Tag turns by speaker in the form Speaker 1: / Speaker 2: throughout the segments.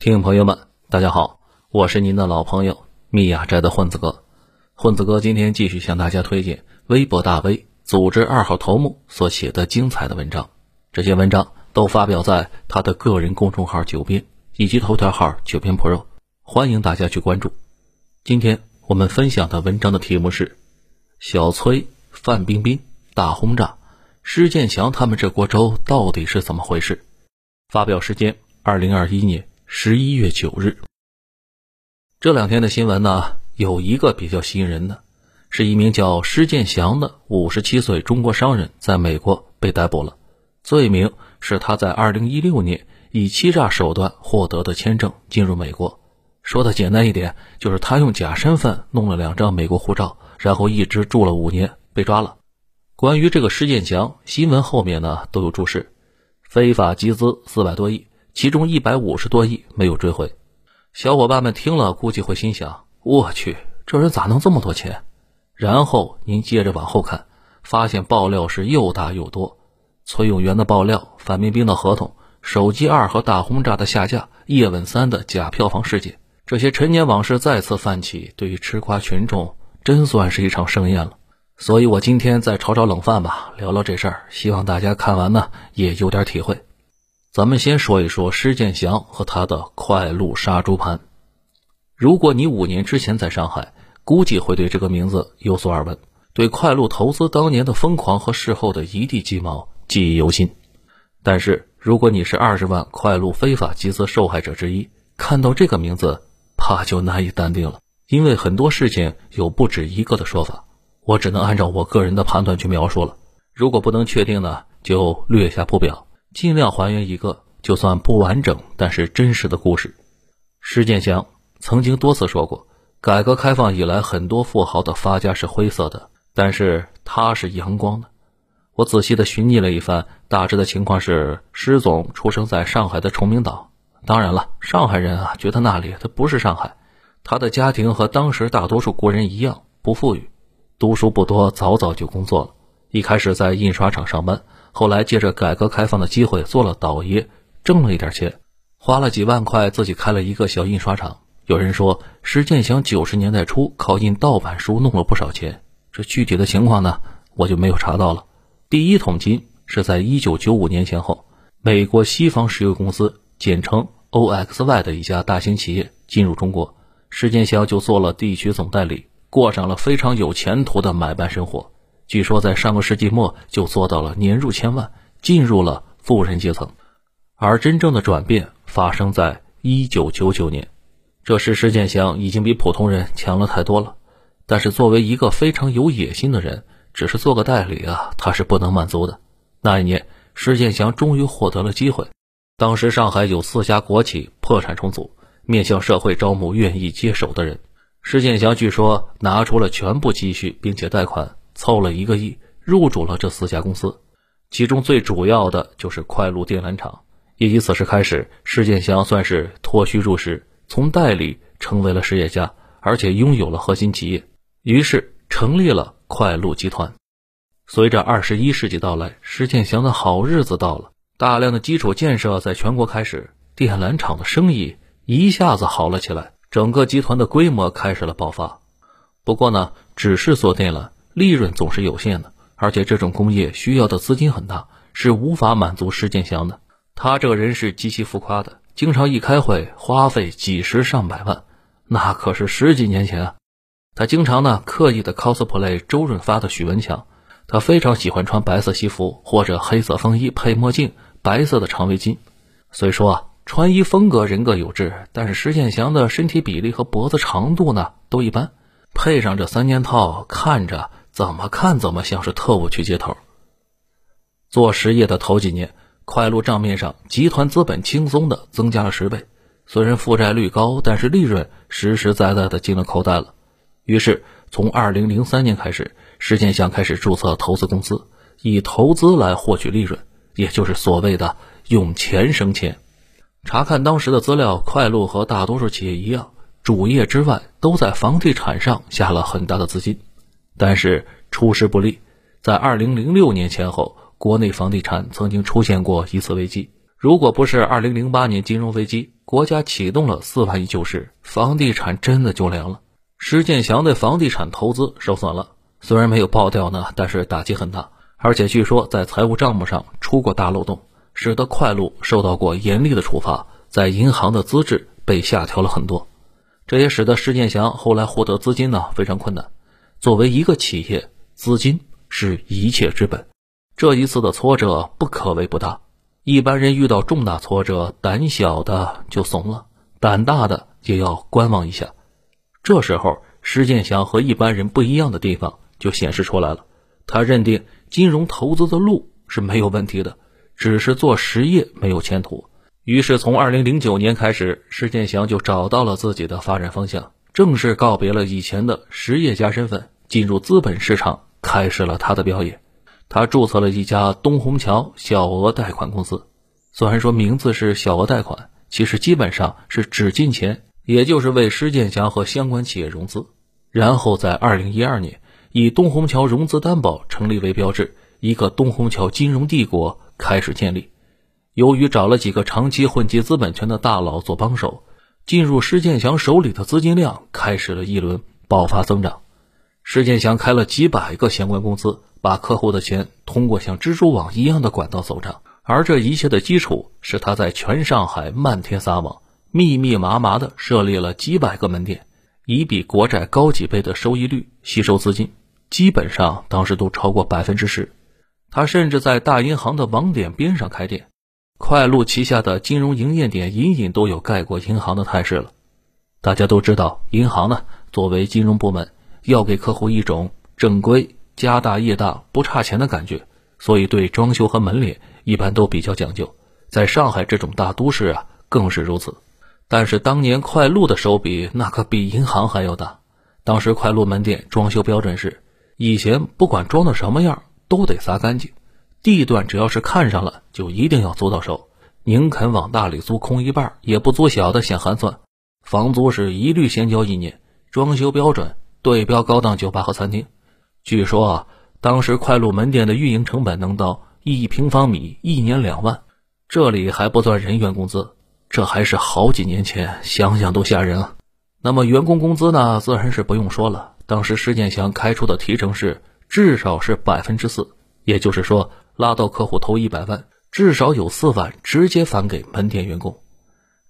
Speaker 1: 听众朋友们，大家好，我是您的老朋友密雅斋的混子哥。混子哥今天继续向大家推荐微博大 V 组织二号头目所写的精彩的文章。这些文章都发表在他的个人公众号“九编”以及头条号“九编 Pro”，欢迎大家去关注。今天我们分享的文章的题目是：小崔、范冰冰大轰炸，施建祥他们这锅粥到底是怎么回事？发表时间：二零二一年。十一月九日，这两天的新闻呢，有一个比较吸引人的，是一名叫施建祥的五十七岁中国商人，在美国被逮捕了，罪名是他在二零一六年以欺诈手段获得的签证进入美国。说的简单一点，就是他用假身份弄了两张美国护照，然后一直住了五年，被抓了。关于这个施建祥，新闻后面呢都有注释：非法集资四百多亿。其中一百五十多亿没有追回，小伙伴们听了估计会心想：我去，这人咋能这么多钱？然后您接着往后看，发现爆料是又大又多。崔永元的爆料，范冰冰的合同，手机二和大轰炸的下架，叶问三的假票房事件，这些陈年往事再次泛起，对于吃瓜群众真算是一场盛宴了。所以我今天再炒炒冷饭吧，聊聊这事儿，希望大家看完呢也有点体会。咱们先说一说施建祥和他的快鹿杀猪盘。如果你五年之前在上海，估计会对这个名字有所耳闻，对快鹿投资当年的疯狂和事后的一地鸡毛记忆犹新。但是，如果你是二十万快鹿非法集资受害者之一，看到这个名字，怕就难以淡定了，因为很多事情有不止一个的说法。我只能按照我个人的判断去描述了。如果不能确定呢，就略下不表。尽量还原一个就算不完整但是真实的故事。施建祥曾经多次说过，改革开放以来，很多富豪的发家是灰色的，但是他是阳光的。我仔细的寻觅了一番，大致的情况是，施总出生在上海的崇明岛。当然了，上海人啊，觉得那里他不是上海。他的家庭和当时大多数国人一样不富裕，读书不多，早早就工作了。一开始在印刷厂上班。后来借着改革开放的机会做了倒爷，挣了一点钱，花了几万块自己开了一个小印刷厂。有人说石建祥九十年代初靠印盗版书弄了不少钱，这具体的情况呢，我就没有查到了。第一桶金是在一九九五年前后，美国西方石油公司简称 OXY 的一家大型企业进入中国，石建祥就做了地区总代理，过上了非常有前途的买办生活。据说在上个世纪末就做到了年入千万，进入了富人阶层，而真正的转变发生在一九九九年。这时施建祥已经比普通人强了太多了。但是作为一个非常有野心的人，只是做个代理啊，他是不能满足的。那一年，施建祥终于获得了机会。当时上海有四家国企破产重组，面向社会招募愿意接手的人。施建祥据说拿出了全部积蓄，并且贷款。凑了一个亿，入主了这四家公司，其中最主要的就是快鹿电缆厂。也以此时开始，施建祥算是脱虚入实，从代理成为了实业家，而且拥有了核心企业，于是成立了快鹿集团。随着二十一世纪到来，施建祥的好日子到了，大量的基础建设在全国开始，电缆厂的生意一下子好了起来，整个集团的规模开始了爆发。不过呢，只是做电缆。利润总是有限的，而且这种工业需要的资金很大，是无法满足施建祥的。他这个人是极其浮夸的，经常一开会花费几十上百万，那可是十几年前啊。他经常呢刻意的 cosplay 周润发的许文强，他非常喜欢穿白色西服或者黑色风衣配墨镜，白色的长围巾。虽说啊穿衣风格人各有志，但是施建祥的身体比例和脖子长度呢都一般，配上这三件套，看着。怎么看怎么像是特务去接头。做实业的头几年，快鹿账面上集团资本轻松的增加了十倍，虽然负债率高，但是利润实实在在的进了口袋了。于是从二零零三年开始，石建祥开始注册投资公司，以投资来获取利润，也就是所谓的用钱生钱。查看当时的资料，快鹿和大多数企业一样，主业之外都在房地产上下了很大的资金。但是出师不利，在二零零六年前后，国内房地产曾经出现过一次危机，如果不是2008年金融危机，国家启动了四万亿救市，房地产真的就凉了。施建祥的房地产投资受损了，虽然没有爆掉呢，但是打击很大，而且据说在财务账目上出过大漏洞，使得快路受到过严厉的处罚，在银行的资质被下调了很多，这也使得施建祥后来获得资金呢非常困难。作为一个企业，资金是一切之本，这一次的挫折不可谓不大。一般人遇到重大挫折，胆小的就怂了，胆大的也要观望一下。这时候，施建祥和一般人不一样的地方就显示出来了。他认定金融投资的路是没有问题的，只是做实业没有前途。于是，从二零零九年开始，施建祥就找到了自己的发展方向，正式告别了以前的实业家身份，进入资本市场，开始了他的表演。他注册了一家东虹桥小额贷款公司，虽然说名字是小额贷款，其实基本上是只金钱，也就是为施建祥和相关企业融资。然后在二零一二年，以东虹桥融资担保成立为标志，一个东虹桥金融帝国开始建立。由于找了几个长期混迹资本圈的大佬做帮手，进入施建祥手里的资金量开始了一轮爆发增长。施建祥开了几百个相关公司。把客户的钱通过像蜘蛛网一样的管道走账，而这一切的基础是他在全上海漫天撒网，密密麻麻的设立了几百个门店，以比国债高几倍的收益率吸收资金，基本上当时都超过百分之十。他甚至在大银行的网点边上开店，快路旗下的金融营业点隐隐都有盖过银行的态势了。大家都知道，银行呢作为金融部门，要给客户一种正规。家大业大不差钱的感觉，所以对装修和门脸一般都比较讲究。在上海这种大都市啊，更是如此。但是当年快路的手笔那可比银行还要大。当时快路门店装修标准是：以前不管装的什么样，都得擦干净；地段只要是看上了，就一定要租到手，宁肯往大里租空一半，也不租小的嫌寒酸。房租是一律先交一年，装修标准对标高档酒吧和餐厅。据说啊，当时快路门店的运营成本能到一平方米一年两万，这里还不算人员工资，这还是好几年前，想想都吓人啊。那么员工工资呢，自然是不用说了。当时施建祥开出的提成是至少是百分之四，也就是说，拉到客户投一百万，至少有四万直接返给门店员工。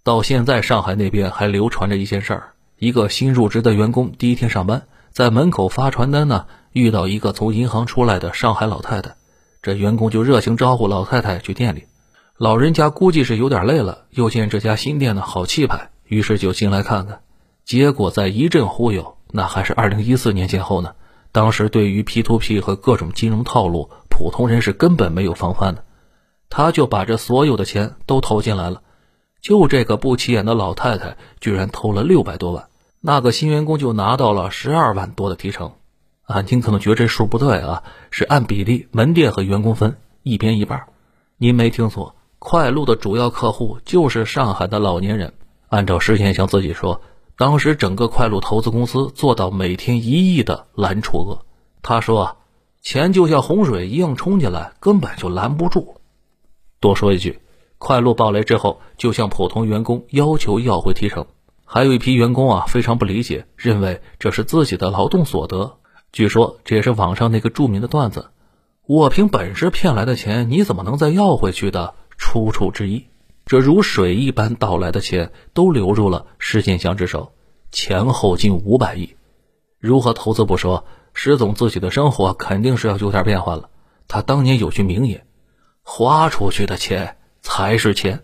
Speaker 1: 到现在，上海那边还流传着一件事儿：一个新入职的员工第一天上班，在门口发传单呢。遇到一个从银行出来的上海老太太，这员工就热情招呼老太太去店里。老人家估计是有点累了，又见这家新店的好气派，于是就进来看看。结果在一阵忽悠，那还是二零一四年前后呢。当时对于 P to P 和各种金融套路，普通人是根本没有防范的。他就把这所有的钱都投进来了，就这个不起眼的老太太居然投了六百多万，那个新员工就拿到了十二万多的提成。啊，您可能觉得这数不对啊，是按比例门店和员工分一边一半。您没听错，快路的主要客户就是上海的老年人。按照施建祥自己说，当时整个快路投资公司做到每天一亿的揽储额。他说啊，钱就像洪水一样冲进来，根本就拦不住。多说一句，快路暴雷之后，就向普通员工要求要回提成，还有一批员工啊非常不理解，认为这是自己的劳动所得。据说这也是网上那个著名的段子：“我凭本事骗来的钱，你怎么能再要回去的？”出处之一，这如水一般到来的钱都流入了施建祥之手，前后近五百亿。如何投资不说，施总自己的生活肯定是要有点变化了。他当年有句名言：“花出去的钱才是钱。”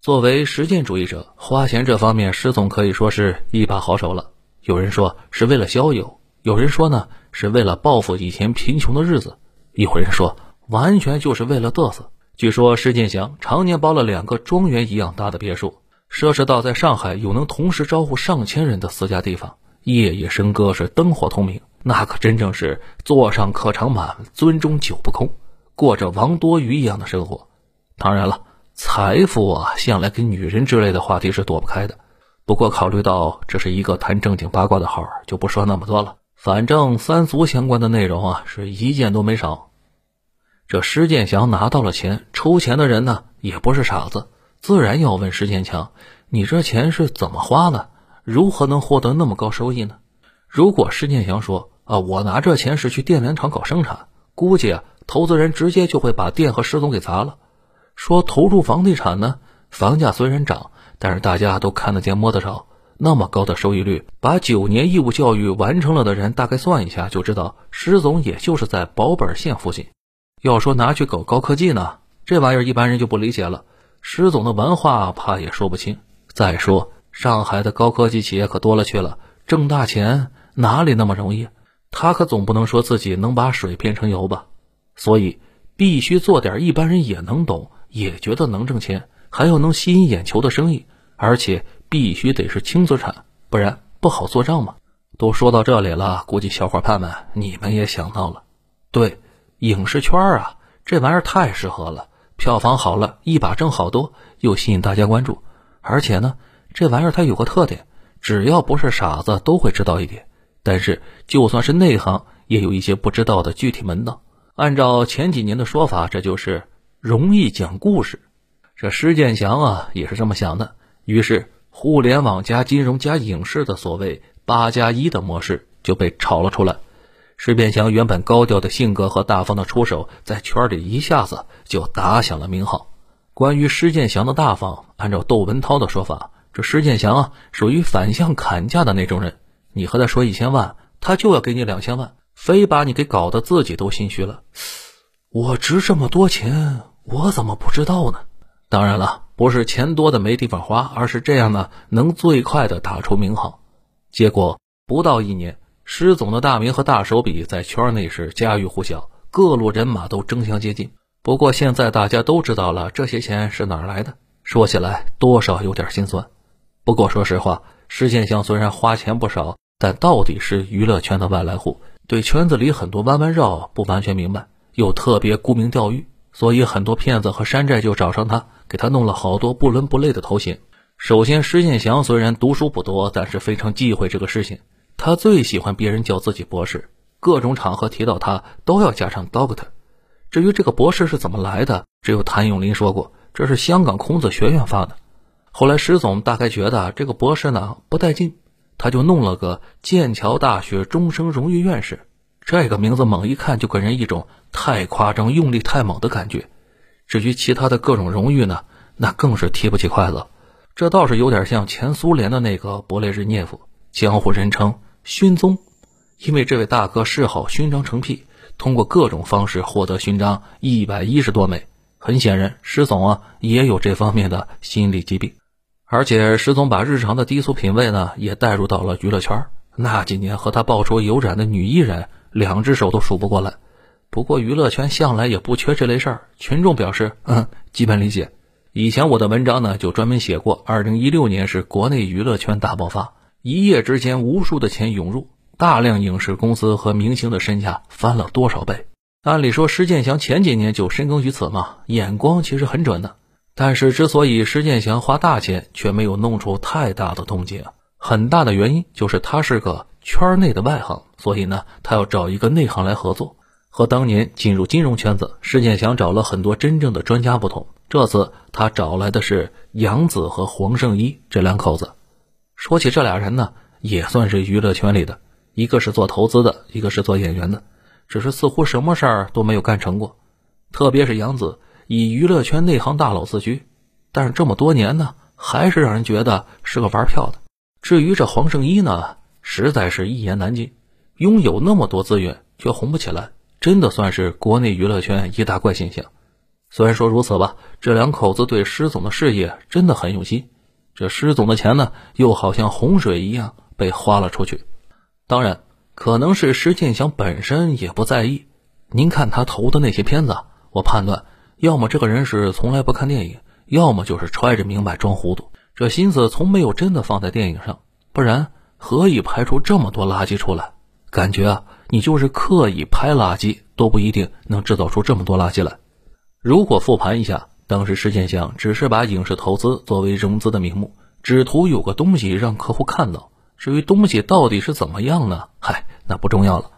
Speaker 1: 作为实践主义者，花钱这方面，施总可以说是一把好手了。有人说是为了消友。有人说呢，是为了报复以前贫穷的日子；一伙人说，完全就是为了嘚瑟。据说施建祥常年包了两个庄园一样大的别墅，奢侈到在上海有能同时招呼上千人的私家地方，夜夜笙歌是灯火通明，那可真正是座上客常满，樽中酒不空，过着王多鱼一样的生活。当然了，财富啊，向来跟女人之类的话题是躲不开的。不过考虑到这是一个谈正经八卦的号，就不说那么多了。反正三俗相关的内容啊，是一件都没少。这施建祥拿到了钱，抽钱的人呢也不是傻子，自然要问施建强：“你这钱是怎么花的？如何能获得那么高收益呢？”如果施建祥说：“啊，我拿这钱是去电缆厂搞生产。”估计啊，投资人直接就会把店和施总给砸了。说投入房地产呢，房价虽然涨，但是大家都看得见摸得着。那么高的收益率，把九年义务教育完成了的人大概算一下就知道，施总也就是在保本线附近。要说拿去搞高科技呢，这玩意儿一般人就不理解了。石总的文化怕也说不清。再说上海的高科技企业可多了去了，挣大钱哪里那么容易？他可总不能说自己能把水变成油吧？所以必须做点一般人也能懂、也觉得能挣钱，还要能吸引眼球的生意，而且必须得是轻资产，不然不好做账嘛。都说到这里了，估计小伙伴们你们也想到了，对。影视圈啊，这玩意儿太适合了，票房好了，一把挣好多，又吸引大家关注。而且呢，这玩意儿它有个特点，只要不是傻子都会知道一点。但是就算是内行，也有一些不知道的具体门道。按照前几年的说法，这就是容易讲故事。这施建祥啊，也是这么想的。于是，互联网加金融加影视的所谓“八加一”的模式就被炒了出来。施建祥原本高调的性格和大方的出手，在圈里一下子就打响了名号。关于施建祥的大方，按照窦文涛的说法，这施建祥啊，属于反向砍价的那种人。你和他说一千万，他就要给你两千万，非把你给搞得自己都心虚了。我值这么多钱，我怎么不知道呢？当然了，不是钱多的没地方花，而是这样呢，能最快的打出名号。结果不到一年。施总的大名和大手笔在圈内是家喻户晓，各路人马都争相接近。不过现在大家都知道了这些钱是哪儿来的，说起来多少有点心酸。不过说实话，施建祥虽然花钱不少，但到底是娱乐圈的外来户，对圈子里很多弯弯绕不完全明白，又特别沽名钓誉，所以很多骗子和山寨就找上他，给他弄了好多不伦不类的头衔。首先，施建祥虽然读书不多，但是非常忌讳这个事情。他最喜欢别人叫自己博士，各种场合提到他都要加上 Doctor。至于这个博士是怎么来的，只有谭咏麟说过，这是香港孔子学院发的。后来石总大概觉得这个博士呢不带劲，他就弄了个剑桥大学终生荣誉院士。这个名字猛一看就给人一种太夸张、用力太猛的感觉。至于其他的各种荣誉呢，那更是提不起筷子。这倒是有点像前苏联的那个勃列日涅夫，江湖人称。勋宗，因为这位大哥嗜好勋章成癖，通过各种方式获得勋章一百一十多枚。很显然，石总啊也有这方面的心理疾病。而且，石总把日常的低俗品味呢也带入到了娱乐圈。那几年和他爆出有染的女艺人，两只手都数不过来。不过，娱乐圈向来也不缺这类事儿。群众表示，嗯，基本理解。以前我的文章呢就专门写过，二零一六年是国内娱乐圈大爆发。一夜之间，无数的钱涌入，大量影视公司和明星的身价翻了多少倍？按理说，施建祥前几年就深耕于此嘛，眼光其实很准的。但是，之所以施建祥花大钱却没有弄出太大的动静，很大的原因就是他是个圈内的外行，所以呢，他要找一个内行来合作。和当年进入金融圈子，施建祥找了很多真正的专家不同，这次他找来的是杨子和黄圣依这两口子。说起这俩人呢，也算是娱乐圈里的，一个是做投资的，一个是做演员的，只是似乎什么事儿都没有干成过。特别是杨子，以娱乐圈内行大佬自居，但是这么多年呢，还是让人觉得是个玩票的。至于这黄圣依呢，实在是一言难尽，拥有那么多资源却红不起来，真的算是国内娱乐圈一大怪现象。虽然说如此吧，这两口子对施总的事业真的很用心。这施总的钱呢，又好像洪水一样被花了出去。当然，可能是施建祥本身也不在意。您看他投的那些片子，我判断，要么这个人是从来不看电影，要么就是揣着明白装糊涂。这心思从没有真的放在电影上，不然何以拍出这么多垃圾出来？感觉啊，你就是刻意拍垃圾，都不一定能制造出这么多垃圾来。如果复盘一下。当时施建祥只是把影视投资作为融资的名目，只图有个东西让客户看到。至于东西到底是怎么样呢？嗨，那不重要了。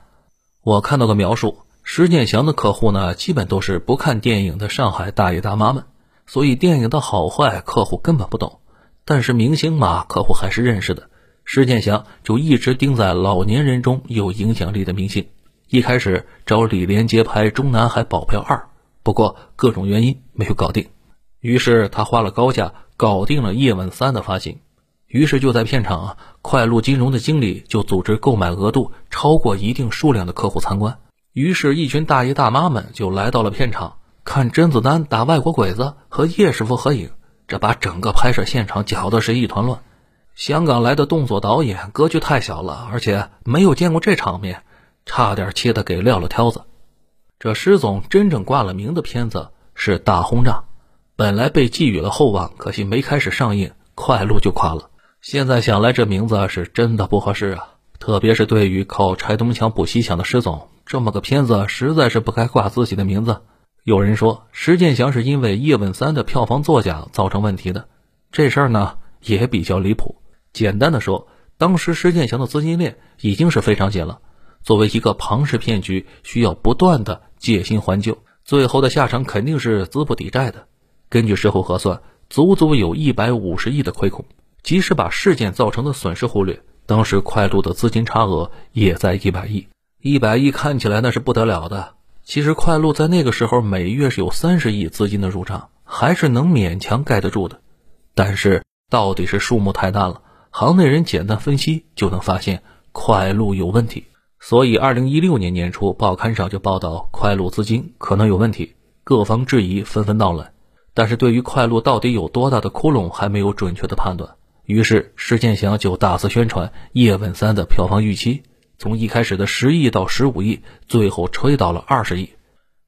Speaker 1: 我看到个描述，施建祥的客户呢，基本都是不看电影的上海大爷大妈们，所以电影的好坏，客户根本不懂。但是明星嘛，客户还是认识的。施建祥就一直盯在老年人中有影响力的明星。一开始找李连杰拍《中南海保镖二》，不过各种原因没有搞定。于是他花了高价搞定了叶问三的发行。于是就在片场啊，快路金融的经理就组织购买额度超过一定数量的客户参观。于是，一群大爷大妈们就来到了片场，看甄子丹打外国鬼子和叶师傅合影。这把整个拍摄现场搅得是一团乱。香港来的动作导演格局太小了，而且没有见过这场面，差点气得给撂了挑子。这施总真正挂了名的片子是《大轰炸》，本来被寄予了厚望，可惜没开始上映，快路就垮了。现在想来，这名字是真的不合适啊！特别是对于靠拆东墙补西墙的施总，这么个片子实在是不该挂自己的名字。有人说，施建祥是因为《叶问三》的票房作假造成问题的，这事儿呢也比较离谱。简单的说，当时施建祥的资金链已经是非常紧了，作为一个庞氏骗局，需要不断的借新还旧，最后的下场肯定是资不抵债的。根据事后核算，足足有一百五十亿的亏空。即使把事件造成的损失忽略，当时快路的资金差额也在一百亿。一百亿看起来那是不得了的，其实快路在那个时候每月是有三十亿资金的入账，还是能勉强盖得住的。但是到底是数目太大了，行内人简单分析就能发现快路有问题。所以二零一六年年初，报刊上就报道快路资金可能有问题，各方质疑纷纷到来。但是对于快路到底有多大的窟窿，还没有准确的判断。于是施建祥就大肆宣传《叶问三》的票房预期，从一开始的十亿到十五亿，最后吹到了二十亿，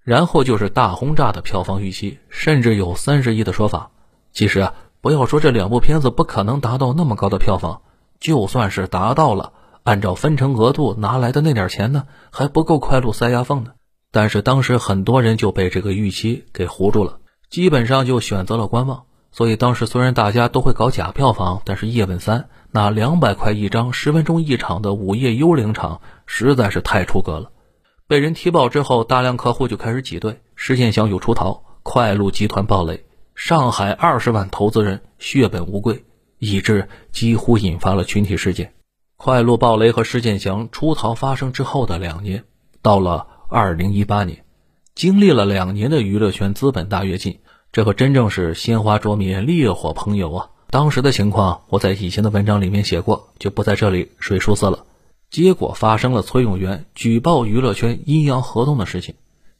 Speaker 1: 然后就是大轰炸的票房预期，甚至有三十亿的说法。其实啊，不要说这两部片子不可能达到那么高的票房，就算是达到了，按照分成额度拿来的那点钱呢，还不够快路塞牙缝的。但是当时很多人就被这个预期给糊住了，基本上就选择了观望。所以当时虽然大家都会搞假票房，但是《叶问三》那两百块一张、十分钟一场的午夜幽灵场实在是太出格了。被人踢爆之后，大量客户就开始挤兑，施建祥有出逃，快路集团暴雷，上海二十万投资人血本无归，以致几乎引发了群体事件。快路暴雷和施建祥出逃发生之后的两年，到了二零一八年，经历了两年的娱乐圈资本大跃进。这可真正是鲜花灼灭，烈火烹油啊！当时的情况，我在以前的文章里面写过，就不在这里水书色了。结果发生了崔永元举报娱乐圈阴阳合同的事情，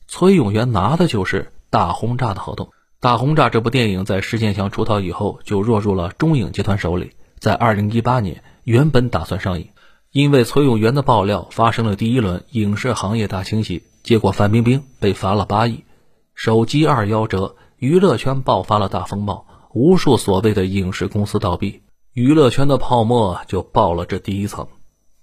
Speaker 1: 崔永元拿的就是大轰炸的合同。大轰炸这部电影在施建祥出逃以后，就落入了中影集团手里，在二零一八年原本打算上映，因为崔永元的爆料发生了第一轮影视行业大清洗，结果范冰冰被罚了八亿，手机二夭折。娱乐圈爆发了大风暴，无数所谓的影视公司倒闭，娱乐圈的泡沫就爆了这第一层。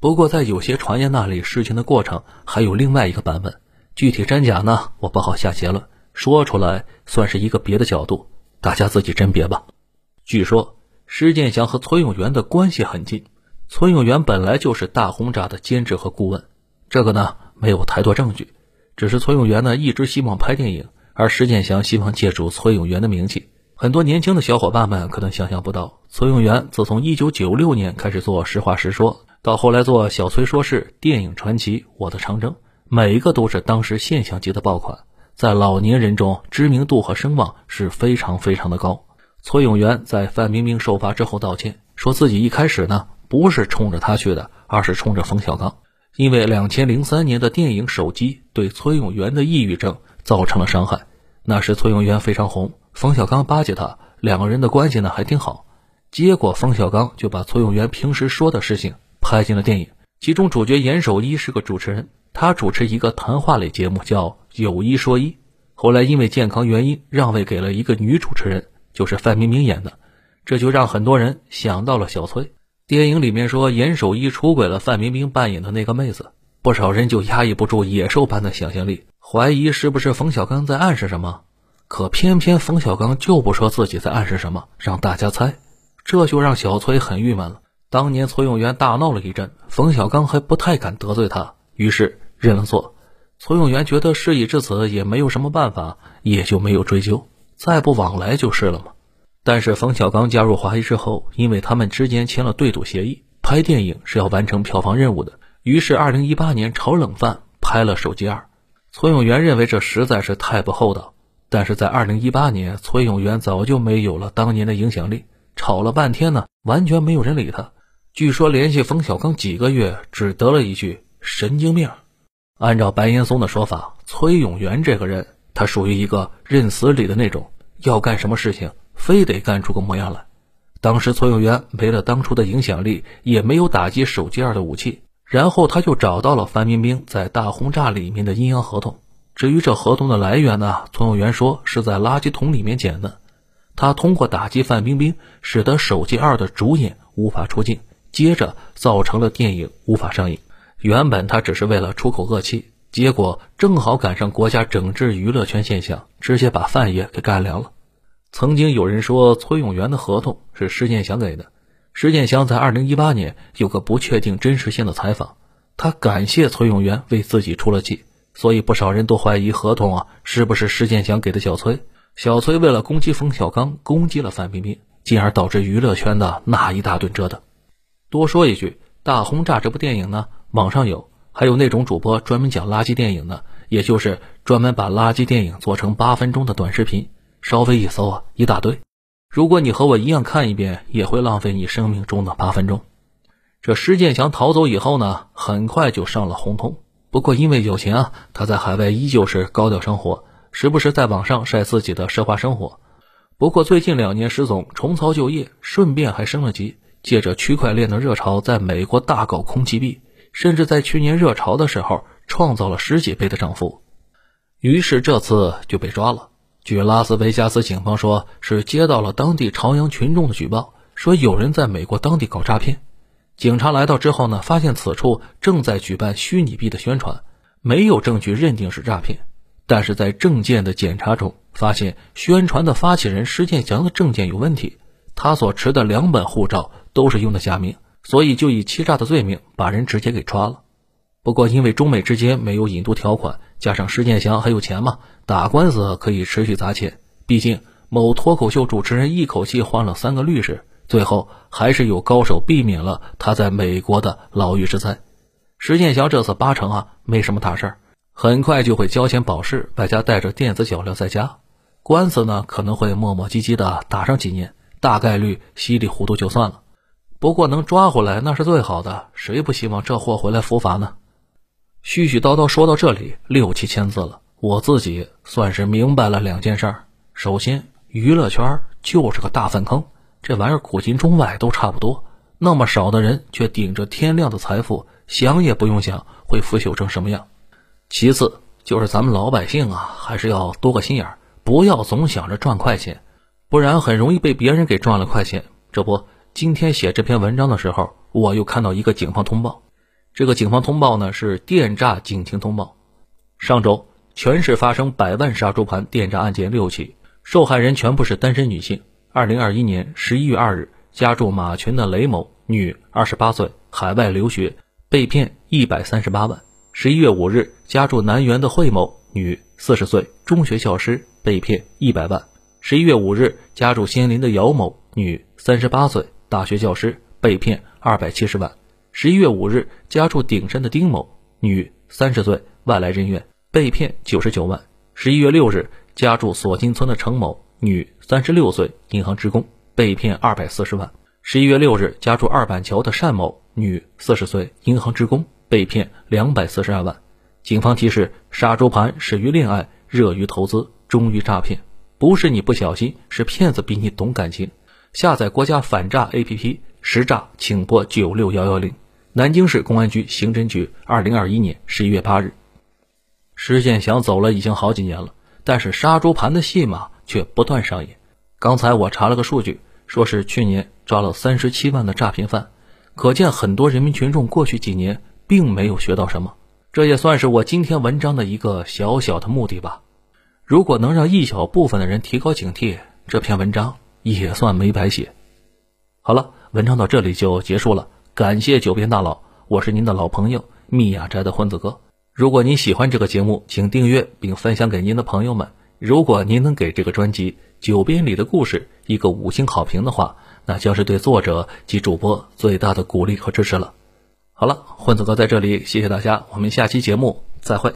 Speaker 1: 不过，在有些传言那里，事情的过程还有另外一个版本，具体真假呢？我不好下结论，说出来算是一个别的角度，大家自己甄别吧。据说施建祥和崔永元的关系很近，崔永元本来就是大轰炸的监制和顾问，这个呢没有太多证据，只是崔永元呢一直希望拍电影。而石建祥希望借助崔永元的名气，很多年轻的小伙伴们可能想象不到，崔永元自从1996年开始做《实话实说》，到后来做《小崔说事》《电影传奇》《我的长征》，每一个都是当时现象级的爆款，在老年人中知名度和声望是非常非常的高。崔永元在范冰冰受罚之后道歉，说自己一开始呢不是冲着他去的，而是冲着冯小刚，因为2003年的电影手机对崔永元的抑郁症。造成了伤害。那时崔永元非常红，冯小刚巴结他，两个人的关系呢还挺好。结果冯小刚就把崔永元平时说的事情拍进了电影。其中主角严守一是个主持人，他主持一个谈话类节目叫《有一说一》。后来因为健康原因让位给了一个女主持人，就是范冰冰演的。这就让很多人想到了小崔。电影里面说严守一出轨了范冰冰扮演的那个妹子，不少人就压抑不住野兽般的想象力。怀疑是不是冯小刚在暗示什么，可偏偏冯小刚就不说自己在暗示什么，让大家猜，这就让小崔很郁闷了。当年崔永元大闹了一阵，冯小刚还不太敢得罪他，于是认了错。崔永元觉得事已至此，也没有什么办法，也就没有追究，再不往来就是了嘛。但是冯小刚加入华谊之后，因为他们之间签了对赌协议，拍电影是要完成票房任务的，于是二零一八年炒冷饭拍了《手机二》。崔永元认为这实在是太不厚道，但是在二零一八年，崔永元早就没有了当年的影响力，吵了半天呢，完全没有人理他。据说联系冯小刚几个月，只得了一句“神经病”。按照白岩松的说法，崔永元这个人，他属于一个认死理的那种，要干什么事情，非得干出个模样来。当时崔永元没了当初的影响力，也没有打击手机二的武器，然后他就找到了范冰冰在大轰炸里面的阴阳合同。至于这合同的来源呢，崔永元说是在垃圾桶里面捡的。他通过打击范冰冰，使得手机二的主演无法出镜。接着造成了电影无法上映。原本他只是为了出口恶气，结果正好赶上国家整治娱乐圈现象，直接把范爷给干凉了。曾经有人说崔永元的合同是施建祥给的。施建祥在二零一八年有个不确定真实性的采访，他感谢崔永元为自己出了气，所以不少人都怀疑合同啊是不是施建祥给的小崔。小崔为了攻击冯小刚，攻击了范冰冰，进而导致娱乐圈的那一大顿折腾。多说一句，《大轰炸》这部电影呢，网上有，还有那种主播专门讲垃圾电影的，也就是专门把垃圾电影做成八分钟的短视频，稍微一搜啊，一大堆。如果你和我一样看一遍，也会浪费你生命中的八分钟。这施建强逃走以后呢，很快就上了红通。不过因为有钱啊，他在海外依旧是高调生活，时不时在网上晒自己的奢华生活。不过最近两年失踪，重操旧业，顺便还升了级。借着区块链的热潮，在美国大搞空气币，甚至在去年热潮的时候创造了十几倍的涨幅，于是这次就被抓了。据拉斯维加斯警方说，是接到了当地朝阳群众的举报，说有人在美国当地搞诈骗。警察来到之后呢，发现此处正在举办虚拟币的宣传，没有证据认定是诈骗，但是在证件的检查中发现，宣传的发起人施建祥的证件有问题，他所持的两本护照。都是用的假名，所以就以欺诈的罪名把人直接给抓了。不过因为中美之间没有引渡条款，加上施建祥还有钱嘛，打官司可以持续砸钱。毕竟某脱口秀主持人一口气换了三个律师，最后还是有高手避免了他在美国的牢狱之灾。施建祥这次八成啊没什么大事儿，很快就会交钱保释，外加带着电子脚镣在家。官司呢可能会磨磨唧唧的打上几年，大概率稀里糊涂就算了。不过能抓回来那是最好的，谁不希望这货回来伏法呢？絮絮叨叨说到这里六七千字了，我自己算是明白了两件事儿。首先，娱乐圈就是个大粪坑，这玩意儿古今中外都差不多，那么少的人却顶着天量的财富，想也不用想会腐朽成什么样。其次，就是咱们老百姓啊，还是要多个心眼儿，不要总想着赚快钱，不然很容易被别人给赚了快钱。这不。今天写这篇文章的时候，我又看到一个警方通报。这个警方通报呢是电诈警情通报。上周全市发生百万杀猪盘电诈案件六起，受害人全部是单身女性。二零二一年十一月二日，家住马群的雷某，女，二十八岁，海外留学，被骗一百三十八万。十一月五日，家住南园的惠某，女，四十岁，中学教师，被骗一百万。十一月五日，家住仙林的姚某，女，三十八岁。大学教师被骗二百七十万。十一月五日，家住顶山的丁某，女，三十岁，外来人员，被骗九十九万。十一月六日，家住锁金村的程某，女，三十六岁，银行职工，被骗二百四十万。十一月六日，家住二板桥的单某，女，四十岁，银行职工，被骗两百四十二万。警方提示：杀猪盘始于恋爱，热于投资，终于诈骗。不是你不小心，是骗子比你懂感情。下载国家反诈 APP，实诈请拨九六幺幺零。南京市公安局刑侦局，二零二一年十一月八日。施建祥走了已经好几年了，但是杀猪盘的戏码却不断上演。刚才我查了个数据，说是去年抓了三十七万的诈骗犯，可见很多人民群众过去几年并没有学到什么。这也算是我今天文章的一个小小的目的吧。如果能让一小部分的人提高警惕，这篇文章。也算没白写。好了，文章到这里就结束了。感谢九边大佬，我是您的老朋友密雅斋的混子哥。如果您喜欢这个节目，请订阅并分享给您的朋友们。如果您能给这个专辑《九边里的故事》一个五星好评的话，那将是对作者及主播最大的鼓励和支持了。好了，混子哥在这里，谢谢大家，我们下期节目再会。